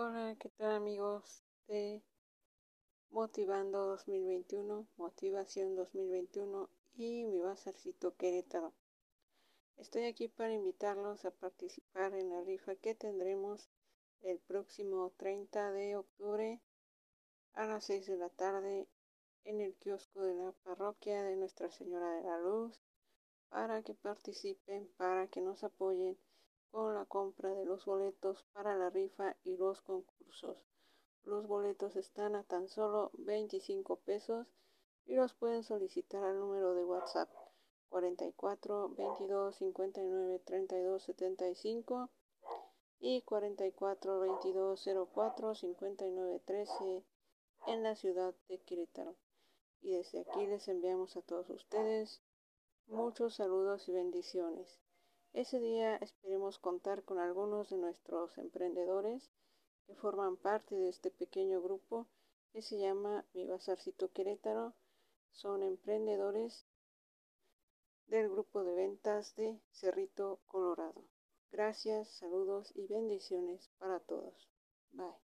Hola, ¿qué tal amigos de Motivando 2021, Motivación 2021 y mi Bazarcito Querétaro? Estoy aquí para invitarlos a participar en la rifa que tendremos el próximo 30 de octubre a las 6 de la tarde en el kiosco de la parroquia de Nuestra Señora de la Luz para que participen, para que nos apoyen con la compra de los boletos para la rifa y los concursos. Los boletos están a tan solo 25 pesos y los pueden solicitar al número de WhatsApp 44 22 59 32 75 y 44 22 04 59 13 en la ciudad de Querétaro. Y desde aquí les enviamos a todos ustedes muchos saludos y bendiciones. Ese día esperemos contar con algunos de nuestros emprendedores que forman parte de este pequeño grupo que se llama Mi Bazarcito Querétaro. Son emprendedores del grupo de ventas de Cerrito Colorado. Gracias, saludos y bendiciones para todos. Bye.